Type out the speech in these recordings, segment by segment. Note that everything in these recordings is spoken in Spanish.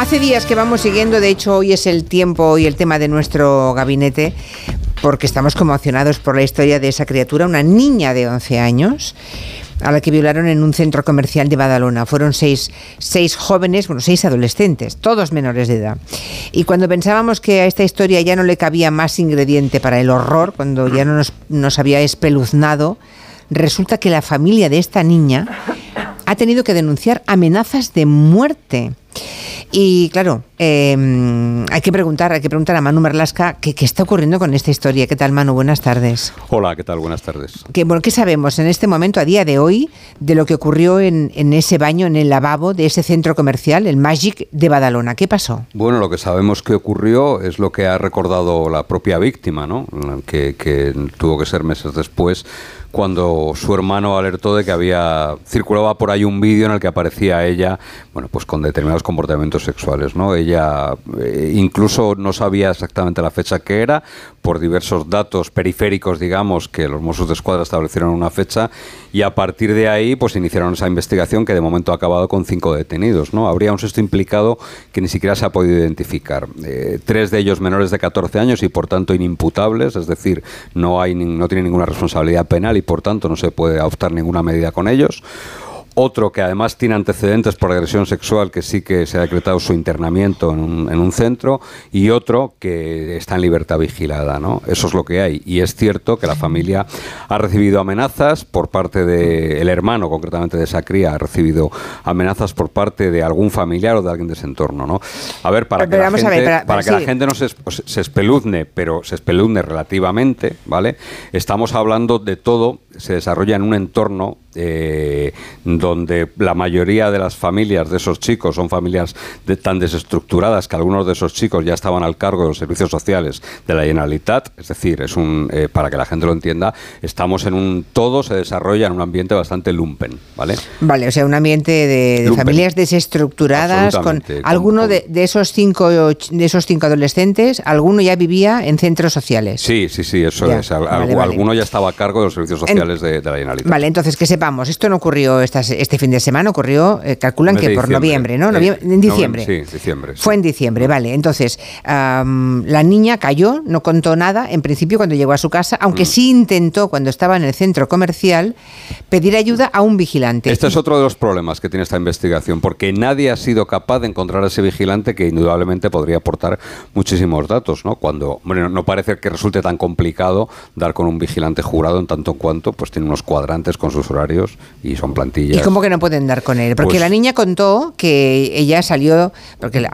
Hace días que vamos siguiendo, de hecho hoy es el tiempo y el tema de nuestro gabinete, porque estamos conmocionados por la historia de esa criatura, una niña de 11 años a la que violaron en un centro comercial de Badalona. Fueron seis, seis jóvenes, bueno, seis adolescentes, todos menores de edad. Y cuando pensábamos que a esta historia ya no le cabía más ingrediente para el horror, cuando ya no nos, nos había espeluznado, resulta que la familia de esta niña ha tenido que denunciar amenazas de muerte. Y claro, eh, hay que preguntar, hay que preguntar a Manu Merlasca qué, qué está ocurriendo con esta historia. ¿Qué tal, Manu? Buenas tardes. Hola, ¿qué tal? Buenas tardes. ¿Qué, bueno, ¿Qué sabemos en este momento, a día de hoy, de lo que ocurrió en, en ese baño, en el lavabo de ese centro comercial, el Magic de Badalona? ¿Qué pasó? Bueno, lo que sabemos que ocurrió es lo que ha recordado la propia víctima, ¿no? Que, que tuvo que ser meses después cuando su hermano alertó de que había circulaba por ahí un vídeo en el que aparecía ella, bueno, pues con determinados comportamientos sexuales, ¿no? Ella eh, incluso no sabía exactamente la fecha que era por diversos datos periféricos, digamos, que los Mossos de Escuadra establecieron una fecha y a partir de ahí pues iniciaron esa investigación que de momento ha acabado con cinco detenidos, ¿no? Habría un sexto implicado que ni siquiera se ha podido identificar. Eh, tres de ellos menores de 14 años y por tanto inimputables, es decir, no hay no tienen ninguna responsabilidad penal y por tanto no se puede adoptar ninguna medida con ellos. Otro que además tiene antecedentes por agresión sexual, que sí que se ha decretado su internamiento en un, en un centro, y otro que está en libertad vigilada. ¿no? Eso es lo que hay. Y es cierto que la familia ha recibido amenazas por parte del hermano, concretamente de esa cría, ha recibido amenazas por parte de algún familiar o de alguien de ese entorno. ¿no? A ver, para que, la gente, ver, para- para que sí. la gente no se, es- se espeluzne, pero se espeluzne relativamente, ¿vale? Estamos hablando de todo, se desarrolla en un entorno eh, donde la mayoría de las familias de esos chicos son familias de- tan desestructuradas que algunos de esos chicos ya estaban al cargo de los servicios sociales de la Generalitat, es decir, es un eh, para que la gente lo entienda, estamos en un todo se desarrolla en un ambiente bastante lumpen, ¿vale? Vale, o sea, un ambiente de, familias desestructuradas con alguno con- de, de esos cinco de esos cinco adolescentes, alguno ya vivía en centros sociales. Sí, sí, sí, eso Ya, es. Al- vale, algu- vale. Alguno ya estaba a cargo de los servicios sociales de, de la Generalitat. Vale, entonces que sepamos, esto no ocurrió estas- este fin de semana, ocurrió, eh, calculan que por noviembre, ¿no? Eh, Noviem- en diciembre. sí, diciembre, sí. Fue en diciembre, vale. Entonces, la niña cayó, no contó nada, en principio cuando llegó a su casa, Mm. aunque sí intentó cuando estaba en el centro comercial pedir ayuda a un vigilante. Este es otro de los problemas que tiene esta investigación, porque nadie ha sido capaz de encontrar a ese vigilante que indudablemente podría aportar muchísimos datos, ¿no? Cuando, bueno, no parece que resulte tan complicado dar con un vigilante jurado en tanto en cuanto pues tiene unos cuadrantes con sus horarios y son plantillas. ¿Y cómo que no pueden dar con él? Porque Pues- la niña contó que ella salió, porque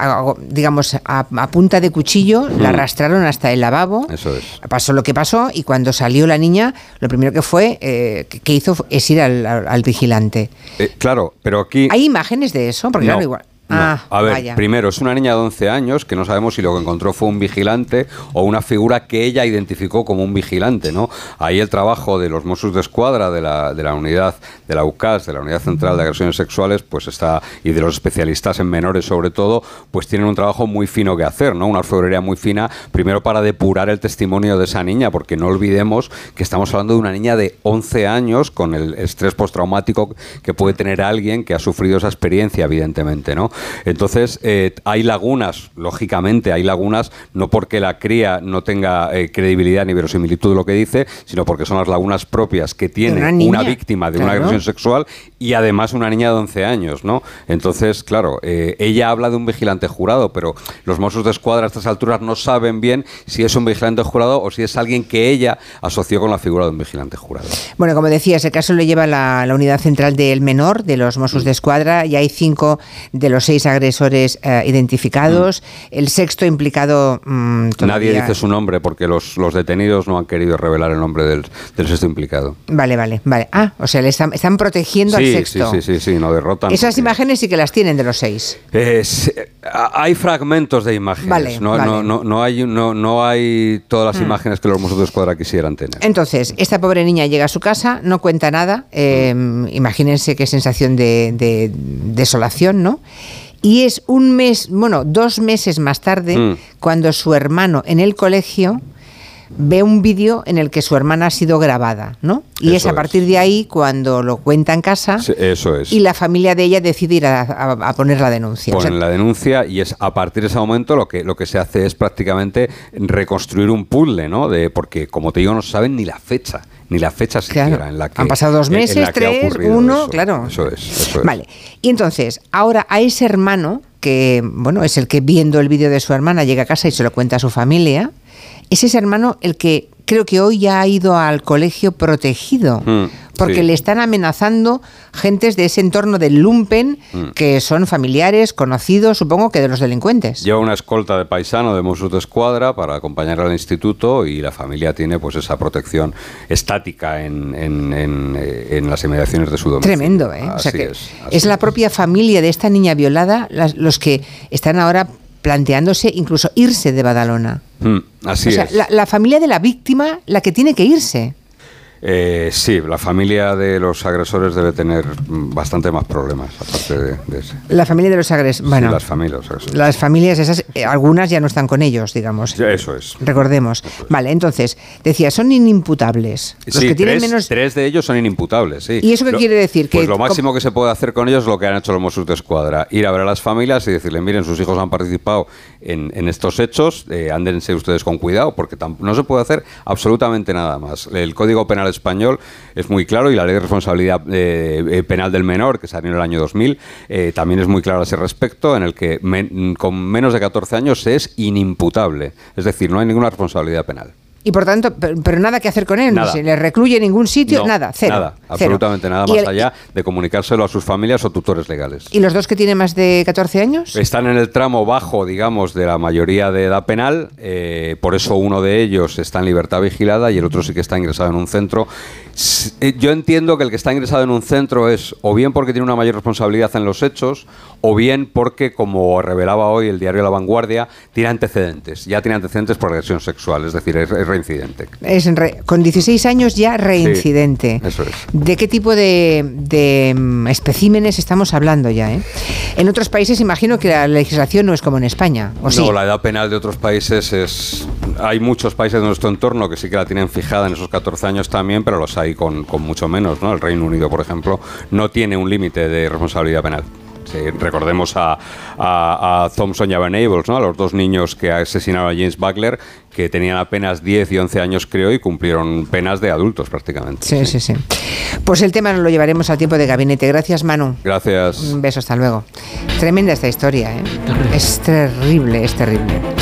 digamos, a, a punta de cuchillo la arrastraron hasta el lavabo. Mm. Eso es. Pasó lo que pasó y cuando salió la niña, lo primero que fue, eh, que hizo es ir al vigilante. Eh, claro, pero aquí... ¿Hay imágenes de eso? Porque No, claro, igual. No. Ah, a ver, vaya. primero, es una niña de 11 años que no sabemos si lo que encontró fue un vigilante o una figura que ella identificó como un vigilante, ¿no? Ahí el trabajo de los Mossos de Escuadra, de la, de la unidad, de la UCAS, de la Unidad Central de Agresiones Sexuales, pues está, y de los especialistas en menores sobre todo, pues tienen un trabajo muy fino que hacer, ¿no? Una orfebrería muy fina, primero para depurar el testimonio de esa niña, porque no olvidemos que estamos hablando de una niña de 11 años con el estrés postraumático que puede tener alguien que ha sufrido esa experiencia, evidentemente, ¿no? Entonces, eh, hay lagunas, lógicamente, hay lagunas, no porque la cría no tenga eh, credibilidad ni verosimilitud de lo que dice, sino porque son las lagunas propias que tiene una víctima de una agresión sexual y además una niña de 11 años, ¿no? Entonces, claro, eh, ella habla de un vigilante jurado, pero los Mossos de Escuadra a estas alturas no saben bien si es un vigilante jurado o si es alguien que ella asoció con la figura de un vigilante jurado. Bueno, como decías, el caso lo lleva la, la unidad central del menor de los Mossos Mm. de Escuadra y hay cinco de los seis agresores eh, identificados. El sexto implicado. mm, Mm. Nadie dice su nombre porque los, los detenidos no han querido revelar el nombre del, del sexto implicado. Vale, vale, vale. Ah, o sea, le están, están protegiendo Sí, sí, sexto. sí, sí, sí, no derrotan. Esas porque- imágenes sí que las tienen de los seis. Es- eh, hay fragmentos de imágenes. Vale, no, vale. No, no, no hay, no, no hay todas las imágenes que los Mossos de Escuadra quisieran tener. Entonces, esta pobre niña llega a su casa, no cuenta nada. eh, imagínense qué sensación de, de desolación, ¿no? Y es un mes, bueno, dos meses más tarde, Mm. cuando su hermano en el colegio ve un vídeo en el que su hermana ha sido grabada, ¿no? Y es a partir es. de ahí cuando lo cuenta en casa Sí, eso es. y la familia de ella decide ir a, a- a poner la denuncia. O sea, Ponen la denuncia y es a partir de ese momento lo que, lo que se hace es prácticamente reconstruir un puzzle, ¿no? De, porque, como te digo, no saben ni la fecha, ni la fecha Claro. siquiera en la que Han pasado dos meses, tres, uno, eso. claro. Eso es, eso es. Vale. Y entonces, ahora a ese hermano, que bueno, es el que viendo el vídeo de su hermana llega a casa y se lo cuenta a su familia, es ese hermano el que creo que hoy ya ha ido al colegio protegido. Mm, porque sí. le están amenazando gentes de ese entorno del lumpen Mm. que son familiares, conocidos, supongo que de los delincuentes. Lleva una escolta de paisano de Mossos de Escuadra para acompañar al instituto y la familia tiene pues esa protección estática en, en- en, eh, en las inmediaciones de su domicilio. Tremendo, ¿eh? O sea que es, es, la propia familia de esta niña violada las- los que están ahora planteándose incluso irse de Badalona. Mm, así o sea, es. la, la familia de la víctima la que tiene que irse. Eh, sí, la familia de los agresores debe tener mm, bastante más problemas, aparte de, de ese. La familia de los agresores. Bueno, Sí, las familias. agresores. las familias esas, eh, algunas ya no están con ellos, digamos. Ya, Eso es. Recordemos. Vale, entonces, decía, son inimputables. Los Sí, que tienen tres, menos. tres de ellos son inimputables, sí. ¿Y eso qué Lo- quiere decir? Pues Que lo máximo que se puede hacer con ellos es lo que han hecho los Mossos de Escuadra. Ir a ver a las familias y decirle, miren, sus hijos han participado en, en estos hechos, eh, ándense ustedes con cuidado, porque no se puede hacer absolutamente nada más. El Código Penal Español es muy claro y la Ley de Responsabilidad eh, eh, Penal del Menor, que salió en el año 2000, eh, también es muy clara a ese respecto, en el que con menos de 14 años es inimputable. Es decir, no hay ninguna responsabilidad penal. Y por tanto, pero, pero nada que hacer con él, Nada. no se le recluye en ningún sitio, No, nada, cero. Nada, cero. absolutamente nada más el- allá de comunicárselo a sus familias o tutores legales. ¿Y los dos que tienen más de 14 años? Están en el tramo bajo, digamos, de la mayoría de edad penal, eh, por eso uno de ellos está en libertad vigilada y el otro sí que está ingresado en un centro. Eh, Yo entiendo que el que está ingresado en un centro es o bien porque tiene una mayor responsabilidad en los hechos, o bien porque, como revelaba hoy el diario La Vanguardia, tiene antecedentes. Ya tiene antecedentes por agresión sexual, es decir, es, es reincidente. Es re- con 16 años ya reincidente. eso es. ¿De qué tipo de, de, mm, especímenes estamos hablando ya? eh? En otros países imagino que la legislación no es como en España, ¿o sí? No, la edad penal de otros países es... Hay muchos países de nuestro entorno que sí que la tienen fijada en esos 14 años también, pero los hay con, con mucho menos, ¿no? El Reino Unido, por ejemplo, no tiene un límite de responsabilidad penal. Sí, recordemos a, a, a Thompson y a Venables, ¿no? A los dos niños que asesinaron a James Buckler, que tenían apenas 10 y 11 años, creo, y cumplieron penas de adultos prácticamente. Sí, sí, sí. Pues el tema nos lo llevaremos al tiempo de gabinete. Gracias, Manu. Gracias. Un beso, hasta luego. Tremenda esta historia, ¿eh? Es terrible, es terrible.